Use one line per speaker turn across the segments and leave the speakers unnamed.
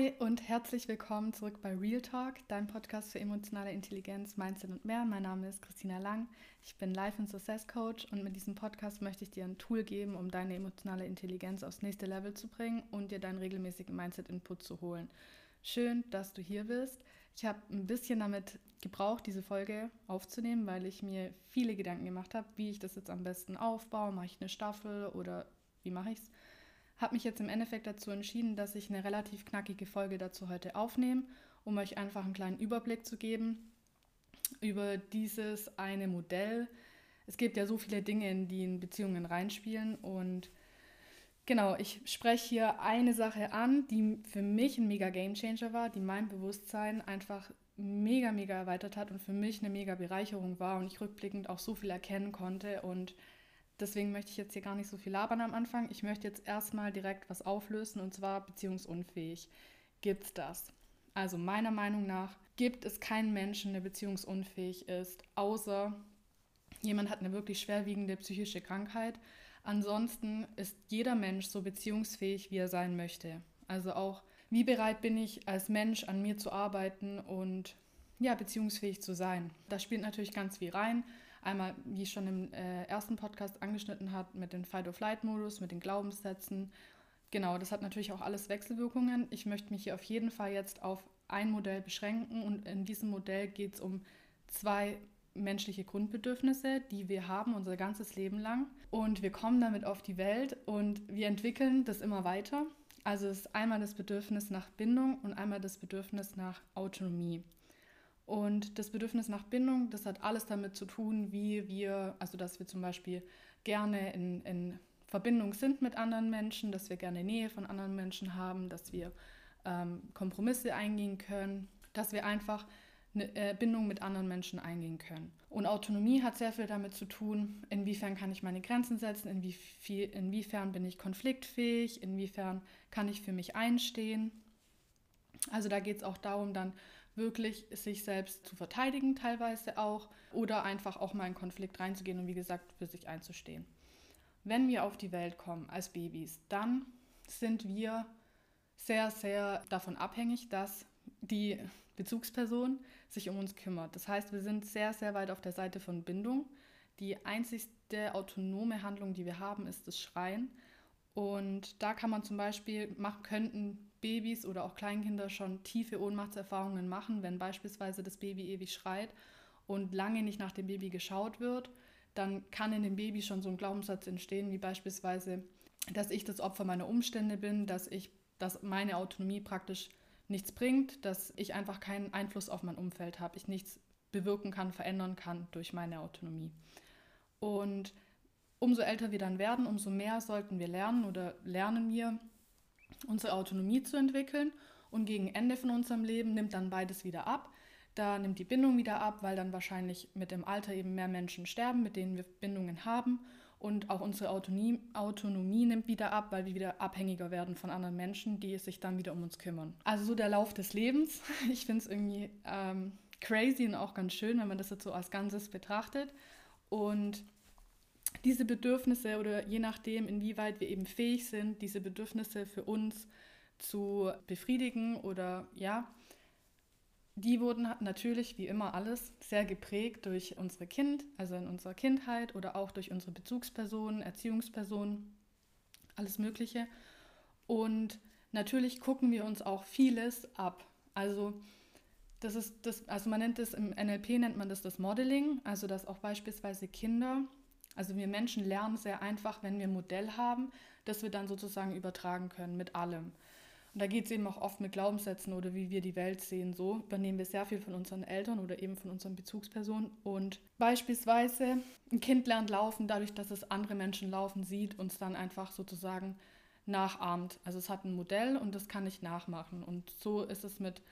Hi und herzlich willkommen zurück bei Real Talk, dein Podcast für emotionale Intelligenz, Mindset und mehr. Mein Name ist Christina Lang. Ich bin Life and Success Coach und mit diesem Podcast möchte ich dir ein Tool geben, um deine emotionale Intelligenz aufs nächste Level zu bringen und dir deinen regelmäßigen Mindset-Input zu holen. Schön, dass du hier bist. Ich habe ein bisschen damit gebraucht, diese Folge aufzunehmen, weil ich mir viele Gedanken gemacht habe, wie ich das jetzt am besten aufbaue. Mache ich eine Staffel oder wie mache ich es? Habe mich jetzt im Endeffekt dazu entschieden, dass ich eine relativ knackige Folge dazu heute aufnehme, um euch einfach einen kleinen Überblick zu geben über dieses eine Modell. Es gibt ja so viele Dinge, die in Beziehungen reinspielen und Genau, ich spreche hier eine Sache an, die für mich ein mega Gamechanger war, die mein Bewusstsein einfach mega, mega erweitert hat und für mich eine mega Bereicherung war und ich rückblickend auch so viel erkennen konnte. Und deswegen möchte ich jetzt hier gar nicht so viel labern am Anfang. Ich möchte jetzt erstmal direkt was auflösen und zwar beziehungsunfähig. Gibt es das? Also meiner Meinung nach gibt es keinen Menschen, der beziehungsunfähig ist, außer jemand hat eine wirklich schwerwiegende psychische Krankheit Ansonsten ist jeder Mensch so beziehungsfähig, wie er sein möchte. Also auch, wie bereit bin ich als Mensch an mir zu arbeiten und ja, beziehungsfähig zu sein. Das spielt natürlich ganz viel rein. Einmal, wie ich schon im äh, ersten Podcast angeschnitten hat, mit dem Fight-of-Flight-Modus, mit den Glaubenssätzen. Genau, das hat natürlich auch alles Wechselwirkungen. Ich möchte mich hier auf jeden Fall jetzt auf ein Modell beschränken und in diesem Modell geht es um zwei menschliche Grundbedürfnisse, die wir haben unser ganzes Leben lang. Und wir kommen damit auf die Welt und wir entwickeln das immer weiter. Also es ist einmal das Bedürfnis nach Bindung und einmal das Bedürfnis nach Autonomie. Und das Bedürfnis nach Bindung, das hat alles damit zu tun, wie wir, also dass wir zum Beispiel gerne in, in Verbindung sind mit anderen Menschen, dass wir gerne Nähe von anderen Menschen haben, dass wir ähm, Kompromisse eingehen können, dass wir einfach eine äh, Bindung mit anderen Menschen eingehen können. Und Autonomie hat sehr viel damit zu tun, inwiefern kann ich meine Grenzen setzen, inwiefern, inwiefern bin ich konfliktfähig, inwiefern kann ich für mich einstehen. Also da geht es auch darum, dann wirklich sich selbst zu verteidigen teilweise auch oder einfach auch mal in Konflikt reinzugehen und wie gesagt für sich einzustehen. Wenn wir auf die Welt kommen als Babys, dann sind wir sehr, sehr davon abhängig, dass die Bezugsperson sich um uns kümmert. Das heißt, wir sind sehr, sehr weit auf der Seite von Bindung. Die einzigste autonome Handlung, die wir haben, ist das Schreien. Und da kann man zum Beispiel, machen, könnten Babys oder auch Kleinkinder schon tiefe Ohnmachtserfahrungen machen, wenn beispielsweise das Baby ewig schreit und lange nicht nach dem Baby geschaut wird, dann kann in dem Baby schon so ein Glaubenssatz entstehen, wie beispielsweise, dass ich das Opfer meiner Umstände bin, dass ich, dass meine Autonomie praktisch nichts bringt, dass ich einfach keinen Einfluss auf mein Umfeld habe, ich nichts bewirken kann, verändern kann durch meine Autonomie. Und umso älter wir dann werden, umso mehr sollten wir lernen oder lernen wir, unsere Autonomie zu entwickeln. Und gegen Ende von unserem Leben nimmt dann beides wieder ab. Da nimmt die Bindung wieder ab, weil dann wahrscheinlich mit dem Alter eben mehr Menschen sterben, mit denen wir Bindungen haben und auch unsere Autonomie, Autonomie nimmt wieder ab, weil wir wieder abhängiger werden von anderen Menschen, die sich dann wieder um uns kümmern. Also so der Lauf des Lebens. Ich finde es irgendwie ähm, crazy und auch ganz schön, wenn man das jetzt so als Ganzes betrachtet. Und diese Bedürfnisse oder je nachdem, inwieweit wir eben fähig sind, diese Bedürfnisse für uns zu befriedigen oder ja, die wurden natürlich, wie immer alles, sehr geprägt durch unsere Kind, also in unserer Kindheit oder auch durch unsere Bezugspersonen, Erziehungspersonen, alles Mögliche. Und natürlich gucken wir uns auch vieles ab. Also das ist das, also man nennt es im NLP nennt man das das Modeling, also dass auch beispielsweise Kinder, also wir Menschen lernen sehr einfach, wenn wir ein Modell haben, dass wir dann sozusagen übertragen können mit allem. Und da geht es eben auch oft mit Glaubenssätzen oder wie wir die Welt sehen. So übernehmen wir sehr viel von unseren Eltern oder eben von unseren Bezugspersonen. Und beispielsweise ein Kind lernt laufen, dadurch, dass es andere Menschen laufen sieht, uns dann einfach sozusagen nachahmt. Also es hat ein Modell und das kann ich nachmachen. Und so ist es mit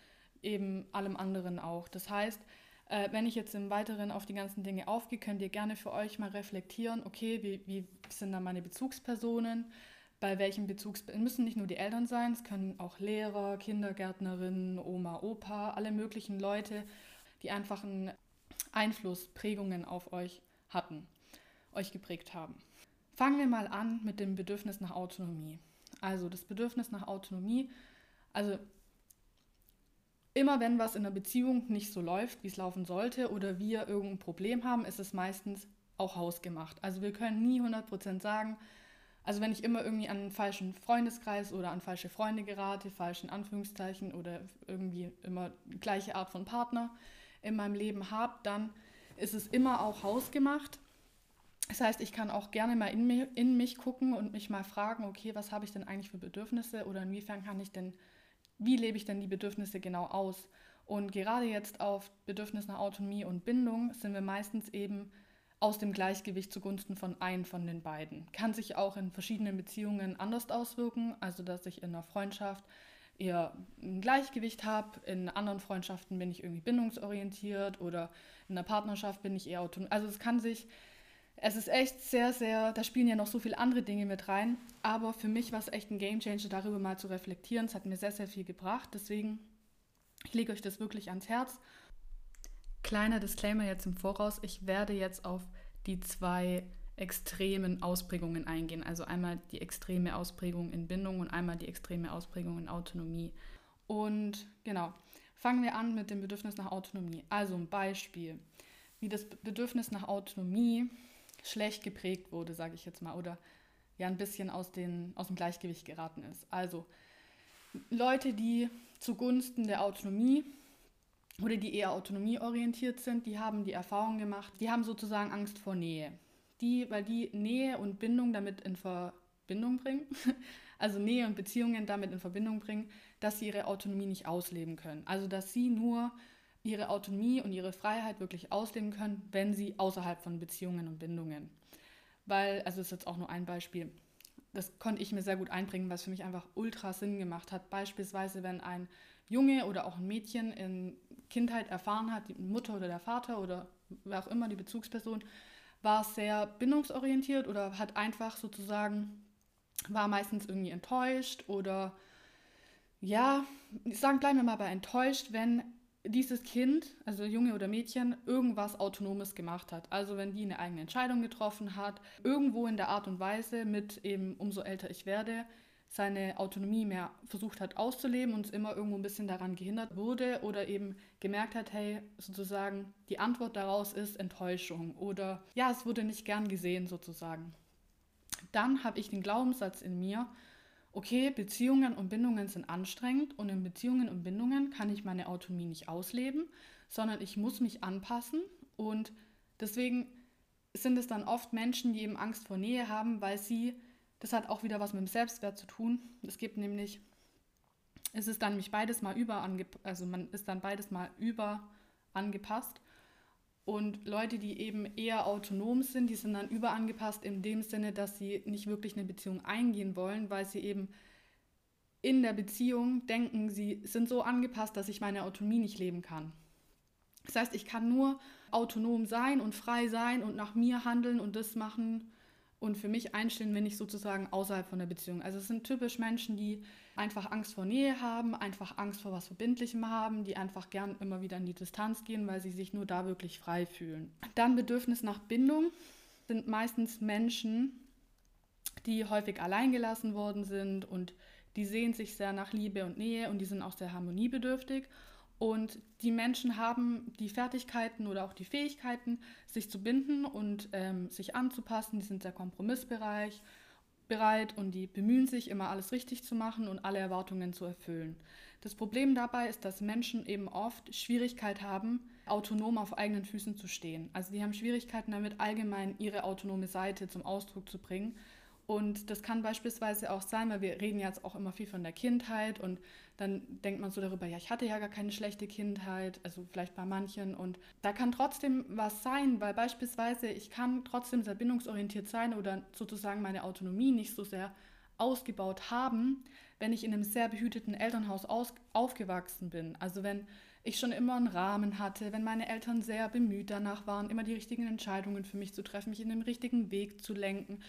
eben allem anderen auch. Das heißt, äh, wenn ich jetzt im Weiteren auf die ganzen Dinge aufgehe, könnt ihr gerne für euch mal reflektieren, okay, wie, wie sind da meine Bezugspersonen? bei welchem Bezugs... Müssen nicht nur die Eltern sein, es können auch Lehrer, Kindergärtnerinnen, Oma, Opa, alle möglichen Leute, die einfach einen Einfluss, Prägungen auf euch hatten, euch geprägt haben. Fangen wir mal an mit dem Bedürfnis nach Autonomie. Also das Bedürfnis nach Autonomie, also immer wenn was in der Beziehung nicht so läuft, wie es laufen sollte, oder wir irgendein Problem haben, ist es meistens auch hausgemacht. Also wir können nie 100% sagen, also wenn ich immer irgendwie an einen falschen Freundeskreis oder an falsche Freunde gerate, falschen Anführungszeichen oder irgendwie immer gleiche Art von Partner in meinem Leben habe, dann ist es immer auch hausgemacht. Das heißt, ich kann auch gerne mal in mich, in mich gucken und mich mal fragen, okay, was habe ich denn eigentlich für Bedürfnisse oder inwiefern kann ich denn, wie lebe ich denn die Bedürfnisse genau aus? Und gerade jetzt auf Bedürfnis nach Autonomie und Bindung sind wir meistens eben aus dem Gleichgewicht zugunsten von einem von den beiden. Kann sich auch in verschiedenen Beziehungen anders auswirken, also dass ich in einer Freundschaft eher ein Gleichgewicht habe, in anderen Freundschaften bin ich irgendwie bindungsorientiert oder in einer Partnerschaft bin ich eher autonom. Also es kann sich, es ist echt sehr, sehr, da spielen ja noch so viele andere Dinge mit rein, aber für mich war es echt ein Gamechanger, darüber mal zu reflektieren. Es hat mir sehr, sehr viel gebracht, deswegen ich lege euch das wirklich ans Herz Kleiner Disclaimer jetzt im Voraus, ich werde jetzt auf die zwei extremen Ausprägungen eingehen. Also einmal die extreme Ausprägung in Bindung und einmal die extreme Ausprägung in Autonomie. Und genau, fangen wir an mit dem Bedürfnis nach Autonomie. Also ein Beispiel, wie das Bedürfnis nach Autonomie schlecht geprägt wurde, sage ich jetzt mal, oder ja ein bisschen aus, den, aus dem Gleichgewicht geraten ist. Also Leute, die zugunsten der Autonomie oder die eher autonomieorientiert sind, die haben die Erfahrung gemacht, die haben sozusagen Angst vor Nähe. Die, weil die Nähe und Bindung damit in Verbindung bringen, also Nähe und Beziehungen damit in Verbindung bringen, dass sie ihre Autonomie nicht ausleben können. Also dass sie nur ihre Autonomie und ihre Freiheit wirklich ausleben können, wenn sie außerhalb von Beziehungen und Bindungen. Weil, also das ist jetzt auch nur ein Beispiel, das konnte ich mir sehr gut einbringen, was für mich einfach ultra Sinn gemacht hat. Beispielsweise, wenn ein Junge oder auch ein Mädchen in Kindheit erfahren hat, die Mutter oder der Vater oder wer auch immer, die Bezugsperson, war sehr bindungsorientiert oder hat einfach sozusagen, war meistens irgendwie enttäuscht oder ja, sagen, bleiben wir mal bei enttäuscht, wenn dieses Kind, also Junge oder Mädchen, irgendwas Autonomes gemacht hat. Also wenn die eine eigene Entscheidung getroffen hat, irgendwo in der Art und Weise mit eben, umso älter ich werde, seine Autonomie mehr versucht hat auszuleben und immer irgendwo ein bisschen daran gehindert wurde oder eben gemerkt hat, hey, sozusagen die Antwort daraus ist Enttäuschung oder ja, es wurde nicht gern gesehen sozusagen. Dann habe ich den Glaubenssatz in mir, okay, Beziehungen und Bindungen sind anstrengend und in Beziehungen und Bindungen kann ich meine Autonomie nicht ausleben, sondern ich muss mich anpassen und deswegen sind es dann oft Menschen, die eben Angst vor Nähe haben, weil sie das hat auch wieder was mit dem Selbstwert zu tun. Es gibt nämlich, es ist dann nämlich beides mal über also man ist dann beides mal über angepasst. Und Leute, die eben eher autonom sind, die sind dann überangepasst in dem Sinne, dass sie nicht wirklich eine Beziehung eingehen wollen, weil sie eben in der Beziehung denken, sie sind so angepasst, dass ich meine Autonomie nicht leben kann. Das heißt, ich kann nur autonom sein und frei sein und nach mir handeln und das machen, und für mich einstehen, wenn ich sozusagen außerhalb von der Beziehung. Also es sind typisch Menschen, die einfach Angst vor Nähe haben, einfach Angst vor was Verbindlichem haben, die einfach gern immer wieder in die Distanz gehen, weil sie sich nur da wirklich frei fühlen. Dann Bedürfnis nach Bindung sind meistens Menschen, die häufig alleingelassen worden sind und die sehen sich sehr nach Liebe und Nähe und die sind auch sehr harmoniebedürftig und die Menschen haben die Fertigkeiten oder auch die Fähigkeiten, sich zu binden und ähm, sich anzupassen. Die sind sehr kompromissbereit bereit und die bemühen sich, immer alles richtig zu machen und alle Erwartungen zu erfüllen. Das Problem dabei ist, dass Menschen eben oft Schwierigkeit haben, autonom auf eigenen Füßen zu stehen. Also die haben Schwierigkeiten damit, allgemein ihre autonome Seite zum Ausdruck zu bringen und das kann beispielsweise auch sein, weil wir reden jetzt auch immer viel von der Kindheit und dann denkt man so darüber, ja, ich hatte ja gar keine schlechte Kindheit, also vielleicht bei manchen. Und da kann trotzdem was sein, weil beispielsweise ich kann trotzdem sehr bindungsorientiert sein oder sozusagen meine Autonomie nicht so sehr ausgebaut haben, wenn ich in einem sehr behüteten Elternhaus aus, aufgewachsen bin. Also wenn ich schon immer einen Rahmen hatte, wenn meine Eltern sehr bemüht danach waren, immer die richtigen Entscheidungen für mich zu treffen, mich in den richtigen Weg zu lenken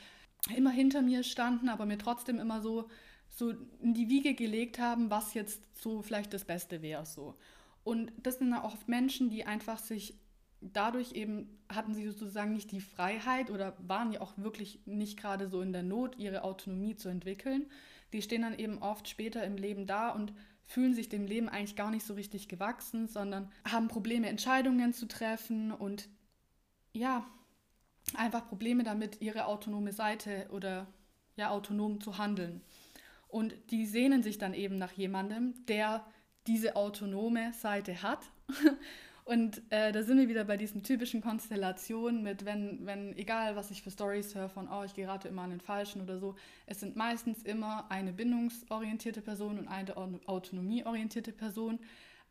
immer hinter mir standen, aber mir trotzdem immer so, so in die Wiege gelegt haben, was jetzt so vielleicht das Beste wäre. So. Und das sind auch oft Menschen, die einfach sich dadurch eben hatten sie sozusagen nicht die Freiheit oder waren ja auch wirklich nicht gerade so in der Not, ihre Autonomie zu entwickeln. Die stehen dann eben oft später im Leben da und fühlen sich dem Leben eigentlich gar nicht so richtig gewachsen, sondern haben Probleme, Entscheidungen zu treffen und ja, einfach Probleme damit, ihre autonome Seite oder ja, autonom zu handeln. Und die sehnen sich dann eben nach jemandem, der diese autonome Seite hat. Und äh, da sind wir wieder bei diesen typischen Konstellationen mit, wenn, wenn, egal was ich für Stories höre von, oh, ich gerate immer an den Falschen oder so, es sind meistens immer eine bindungsorientierte Person und eine autonomieorientierte Person,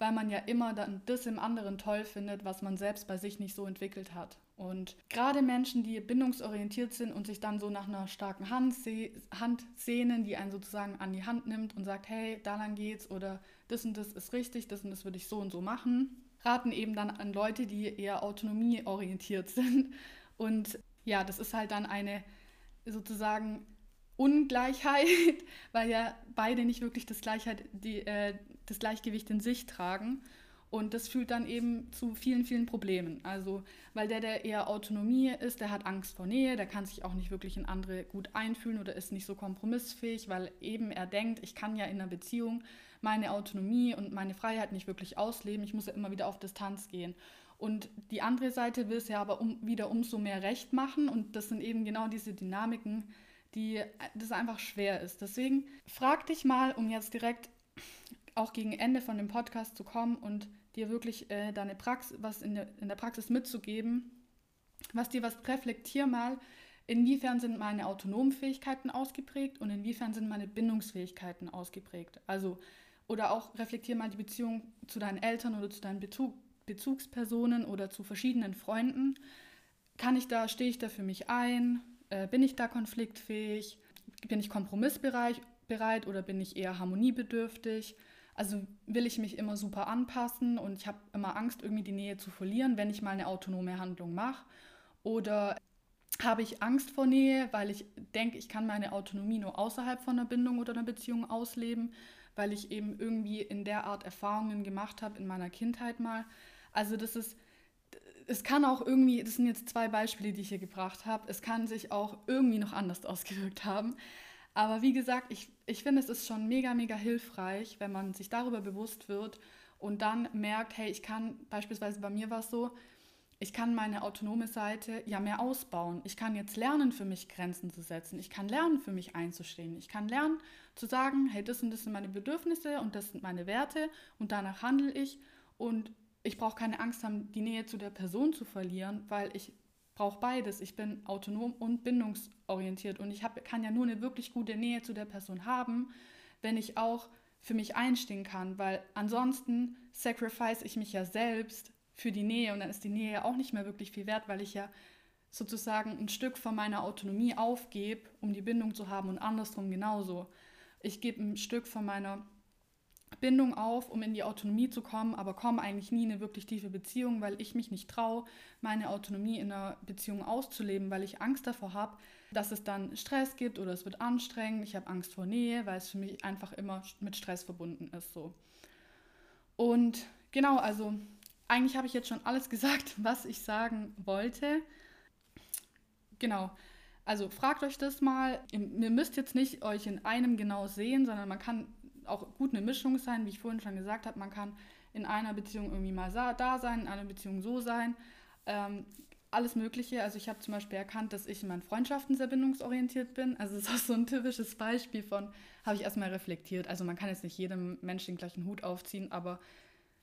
weil man ja immer dann das im anderen toll findet, was man selbst bei sich nicht so entwickelt hat. Und gerade Menschen, die bindungsorientiert sind und sich dann so nach einer starken Hand, se Hand sehnen, die einen sozusagen an die Hand nimmt und sagt, hey, da lang geht's oder das und das ist richtig, das und das würde ich so und so machen, raten eben dann an Leute, die eher autonomieorientiert sind. Und ja, das ist halt dann eine sozusagen Ungleichheit, weil ja beide nicht wirklich das, Gleichheit, die, äh, das Gleichgewicht in sich tragen. Und das führt dann eben zu vielen, vielen Problemen. Also, weil der, der eher Autonomie ist, der hat Angst vor Nähe, der kann sich auch nicht wirklich in andere gut einfühlen oder ist nicht so kompromissfähig, weil eben er denkt, ich kann ja in einer Beziehung meine Autonomie und meine Freiheit nicht wirklich ausleben. Ich muss ja immer wieder auf Distanz gehen. Und die andere Seite will es ja aber um, wieder umso mehr recht machen. Und das sind eben genau diese Dynamiken, die das einfach schwer ist. Deswegen frag dich mal, um jetzt direkt auch gegen Ende von dem Podcast zu kommen und dir wirklich äh, deine Praxis, was in der, in der Praxis mitzugeben, was dir was reflektier mal, inwiefern sind meine autonomen Fähigkeiten ausgeprägt und inwiefern sind meine Bindungsfähigkeiten ausgeprägt. Also oder auch reflektier mal die Beziehung zu deinen Eltern oder zu deinen Bezug, Bezugspersonen oder zu verschiedenen Freunden. Kann ich da, stehe ich da für mich ein? Äh, bin ich da konfliktfähig? Bin ich kompromissbereit bereit oder bin ich eher harmoniebedürftig? Also will ich mich immer super anpassen und ich habe immer Angst, irgendwie die Nähe zu verlieren, wenn ich mal eine autonome Handlung mache? Oder habe ich Angst vor Nähe, weil ich denke, ich kann meine Autonomie nur außerhalb von einer Bindung oder einer Beziehung ausleben? weil ich eben irgendwie in der Art Erfahrungen gemacht habe in meiner Kindheit mal. Also das ist, es kann auch irgendwie, das sind jetzt zwei Beispiele, die ich hier gebracht habe, es kann sich auch irgendwie noch anders ausgewirkt haben. Aber wie gesagt, ich, ich finde, es ist schon mega, mega hilfreich, wenn man sich darüber bewusst wird und dann merkt, hey, ich kann, beispielsweise bei mir war es so, ich kann meine autonome Seite ja mehr ausbauen. Ich kann jetzt lernen, für mich Grenzen zu setzen. Ich kann lernen, für mich einzustehen. Ich kann lernen, zu sagen, hey, das und das sind meine Bedürfnisse und das sind meine Werte und danach handle ich. Und ich brauche keine Angst haben, die Nähe zu der Person zu verlieren, weil ich brauche beides. Ich bin autonom und bindungsorientiert und ich hab, kann ja nur eine wirklich gute Nähe zu der Person haben, wenn ich auch für mich einstehen kann, weil ansonsten sacrifice ich mich ja selbst für die Nähe und dann ist die Nähe ja auch nicht mehr wirklich viel wert, weil ich ja sozusagen ein Stück von meiner Autonomie aufgebe, um die Bindung zu haben und andersrum genauso. Ich gebe ein Stück von meiner Bindung auf, um in die Autonomie zu kommen, aber komme eigentlich nie in eine wirklich tiefe Beziehung, weil ich mich nicht traue, meine Autonomie in einer Beziehung auszuleben, weil ich Angst davor habe, dass es dann Stress gibt oder es wird anstrengend. Ich habe Angst vor Nähe, weil es für mich einfach immer mit Stress verbunden ist. So. Und genau, also eigentlich habe ich jetzt schon alles gesagt, was ich sagen wollte. Genau. Also fragt euch das mal. Ihr müsst jetzt nicht euch in einem genau sehen, sondern man kann auch gut eine Mischung sein, wie ich vorhin schon gesagt habe. Man kann in einer Beziehung irgendwie mal da sein, in einer Beziehung so sein. Ähm, alles Mögliche. Also ich habe zum Beispiel erkannt, dass ich in meinen Freundschaften sehr bindungsorientiert bin. Also es ist auch so ein typisches Beispiel von, habe ich erstmal reflektiert. Also man kann jetzt nicht jedem Menschen den gleichen Hut aufziehen, aber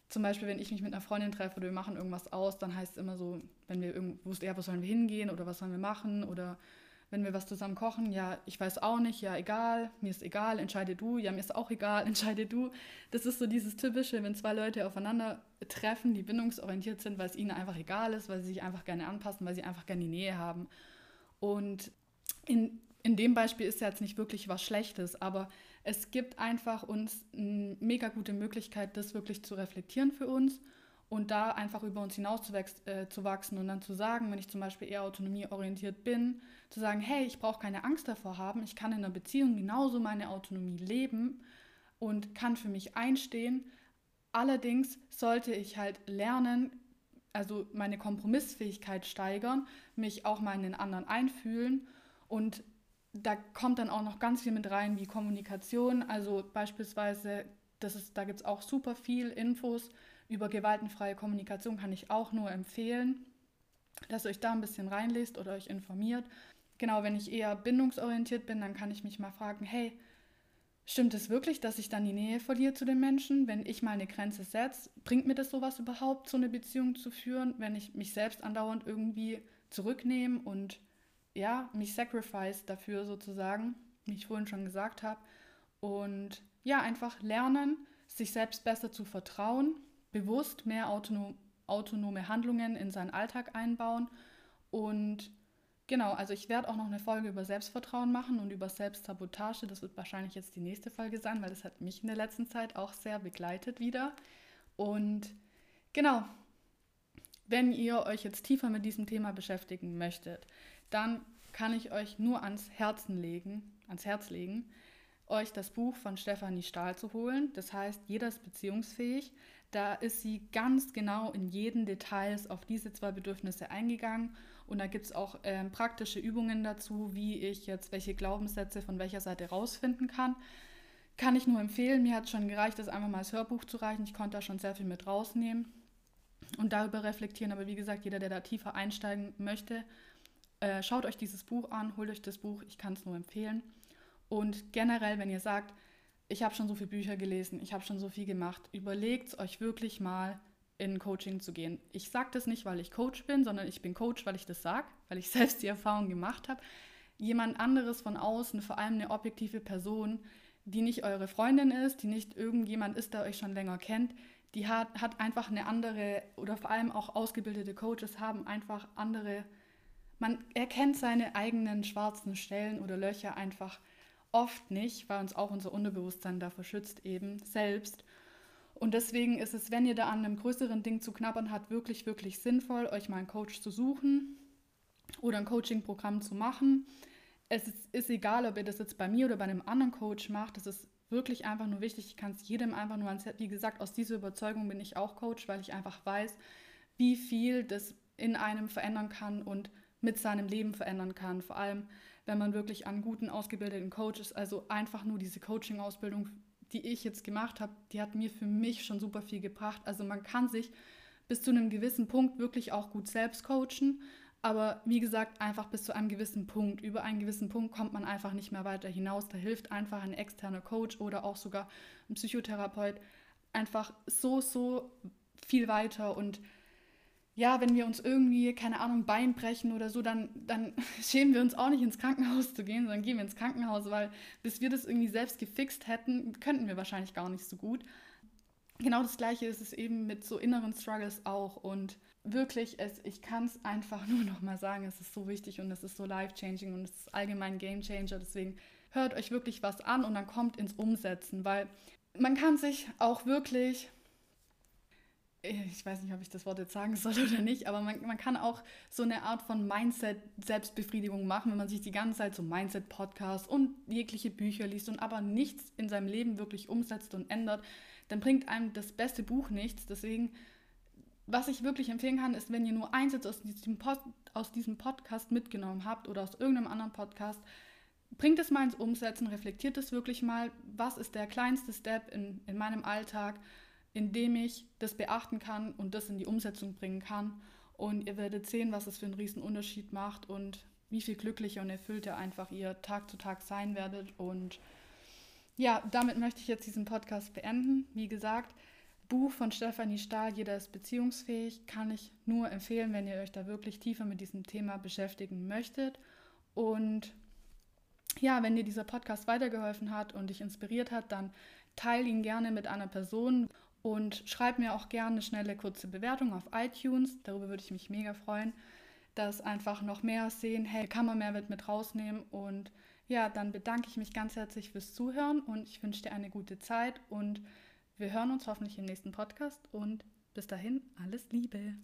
zum Beispiel, wenn ich mich mit einer Freundin treffe oder wir machen irgendwas aus, dann heißt es immer so, wenn wir irgendwo, ja, wo sollen wir hingehen oder was sollen wir machen oder wenn wir was zusammen kochen, ja, ich weiß auch nicht, ja, egal, mir ist egal, entscheide du, ja, mir ist auch egal, entscheide du. Das ist so dieses typische, wenn zwei Leute aufeinander treffen, die bindungsorientiert sind, weil es ihnen einfach egal ist, weil sie sich einfach gerne anpassen, weil sie einfach gerne die Nähe haben. Und in, in dem Beispiel ist ja jetzt nicht wirklich was Schlechtes, aber es gibt einfach uns eine mega gute Möglichkeit, das wirklich zu reflektieren für uns und da einfach über uns hinaus zu, äh, zu wachsen und dann zu sagen, wenn ich zum Beispiel eher autonomieorientiert bin, zu sagen, hey, ich brauche keine Angst davor haben, ich kann in einer Beziehung genauso meine Autonomie leben und kann für mich einstehen. Allerdings sollte ich halt lernen, also meine Kompromissfähigkeit steigern, mich auch mal in den anderen einfühlen und da kommt dann auch noch ganz viel mit rein wie Kommunikation. Also beispielsweise das ist, da gibt es auch super viel Infos über gewaltenfreie Kommunikation, kann ich auch nur empfehlen, dass ihr euch da ein bisschen reinlest oder euch informiert. Genau, wenn ich eher bindungsorientiert bin, dann kann ich mich mal fragen, hey, stimmt es wirklich, dass ich dann die Nähe verliere zu den Menschen, wenn ich mal eine Grenze setze? Bringt mir das sowas überhaupt, so eine Beziehung zu führen, wenn ich mich selbst andauernd irgendwie zurücknehme und ja, mich sacrifice dafür sozusagen, wie ich vorhin schon gesagt habe. Und ja, einfach lernen, sich selbst besser zu vertrauen, bewusst mehr autonom, autonome Handlungen in seinen Alltag einbauen. Und genau, also ich werde auch noch eine Folge über Selbstvertrauen machen und über Selbstsabotage. Das wird wahrscheinlich jetzt die nächste Folge sein, weil das hat mich in der letzten Zeit auch sehr begleitet wieder. Und genau, wenn ihr euch jetzt tiefer mit diesem Thema beschäftigen möchtet, dann kann ich euch nur ans Herzen legen, ans Herz legen, euch das Buch von Stefanie Stahl zu holen. Das heißt, jeder ist beziehungsfähig. Da ist sie ganz genau in jeden Details auf diese zwei Bedürfnisse eingegangen. Und da gibt es auch äh, praktische Übungen dazu, wie ich jetzt welche Glaubenssätze von welcher Seite rausfinden kann. Kann ich nur empfehlen. Mir hat es schon gereicht, das einfach mal als Hörbuch zu reichen. Ich konnte da schon sehr viel mit rausnehmen und darüber reflektieren. Aber wie gesagt, jeder, der da tiefer einsteigen möchte, äh, schaut euch dieses Buch an, holt euch das Buch. Ich kann es nur empfehlen. Und generell, wenn ihr sagt, ich habe schon so viele Bücher gelesen, ich habe schon so viel gemacht, überlegt euch wirklich mal, in Coaching zu gehen. Ich sage das nicht, weil ich Coach bin, sondern ich bin Coach, weil ich das sage, weil ich selbst die Erfahrung gemacht habe. Jemand anderes von außen, vor allem eine objektive Person, die nicht eure Freundin ist, die nicht irgendjemand ist, der euch schon länger kennt, die hat, hat einfach eine andere, oder vor allem auch ausgebildete Coaches haben einfach andere, man erkennt seine eigenen schwarzen Stellen oder Löcher einfach oft nicht, weil uns auch unser Unterbewusstsein dafür schützt eben selbst. Und deswegen ist es, wenn ihr da an einem größeren Ding zu knabbern habt, wirklich, wirklich sinnvoll, euch mal einen Coach zu suchen oder ein Coaching-Programm zu machen. Es ist, ist, egal, ob ihr das jetzt bei mir oder bei einem anderen Coach macht. Das ist wirklich einfach nur wichtig. Ich kann es jedem einfach nur ans Herz. Wie gesagt, aus dieser Überzeugung bin ich auch Coach, weil ich einfach weiß, wie viel das in einem verändern kann und mit seinem Leben verändern kann. Vor allem, wenn man wirklich an guten, ausgebildeten Coach ist. Also einfach nur diese Coaching-Ausbildung, die ich jetzt gemacht habe, die hat mir für mich schon super viel gebracht. Also man kann sich bis zu einem gewissen Punkt wirklich auch gut selbst coachen. Aber wie gesagt, einfach bis zu einem gewissen Punkt. Über einen gewissen Punkt kommt man einfach nicht mehr weiter hinaus. Da hilft einfach ein externer Coach oder auch sogar ein Psychotherapeut einfach so, so viel weiter. Und ja, wenn wir uns irgendwie, keine Ahnung, Bein brechen oder so, dann, dann schämen wir uns auch nicht ins Krankenhaus zu gehen, sondern gehen wir ins Krankenhaus, weil bis wir das irgendwie selbst gefixt hätten, könnten wir wahrscheinlich gar nicht so gut. Genau das gleiche ist es eben mit so inneren Struggles auch. Und wirklich, es, ich kann es einfach nur noch mal sagen, es ist so wichtig und es ist so life-changing und es ist allgemein Game-Changer. Deswegen hört euch wirklich was an und dann kommt ins Umsetzen, weil man kann sich auch wirklich, ich weiß nicht, ob ich das Wort jetzt sagen soll oder nicht, aber man, man kann auch so eine Art von Mindset-Selbstbefriedigung machen, wenn man sich die ganze Zeit so Mindset-Podcasts und jegliche Bücher liest und aber nichts in seinem Leben wirklich umsetzt und ändert, dann bringt einem das beste Buch nichts. Deswegen was ich wirklich empfehlen kann, ist, wenn ihr nur eins jetzt aus diesem, Post, aus diesem Podcast mitgenommen habt oder aus irgendeinem anderen Podcast, bringt es mal ins Umsetzen, reflektiert es wirklich mal, was ist der kleinste Step in, in meinem Alltag, in dem ich das beachten kann und das in die Umsetzung bringen kann. Und ihr werdet sehen, was es für einen riesen Unterschied macht und wie viel glücklicher und erfüllter einfach ihr Tag zu Tag sein werdet. Und ja, damit möchte ich jetzt diesen Podcast beenden. Wie gesagt, Buch von Stefanie Stahl, Jeder ist beziehungsfähig, kann ich nur empfehlen, wenn ihr euch da wirklich tiefer mit diesem Thema beschäftigen möchtet. Und ja, wenn dir dieser Podcast weitergeholfen hat und dich inspiriert hat, dann teile ihn gerne mit einer Person und schreib mir auch gerne eine schnelle, kurze Bewertung auf iTunes. Darüber würde ich mich mega freuen, dass einfach noch mehr sehen, hey, kann man mehr mit, mit rausnehmen. Und ja, dann bedanke ich mich ganz herzlich fürs Zuhören und ich wünsche dir eine gute Zeit und wir hören uns hoffentlich im nächsten Podcast und bis dahin alles Liebe.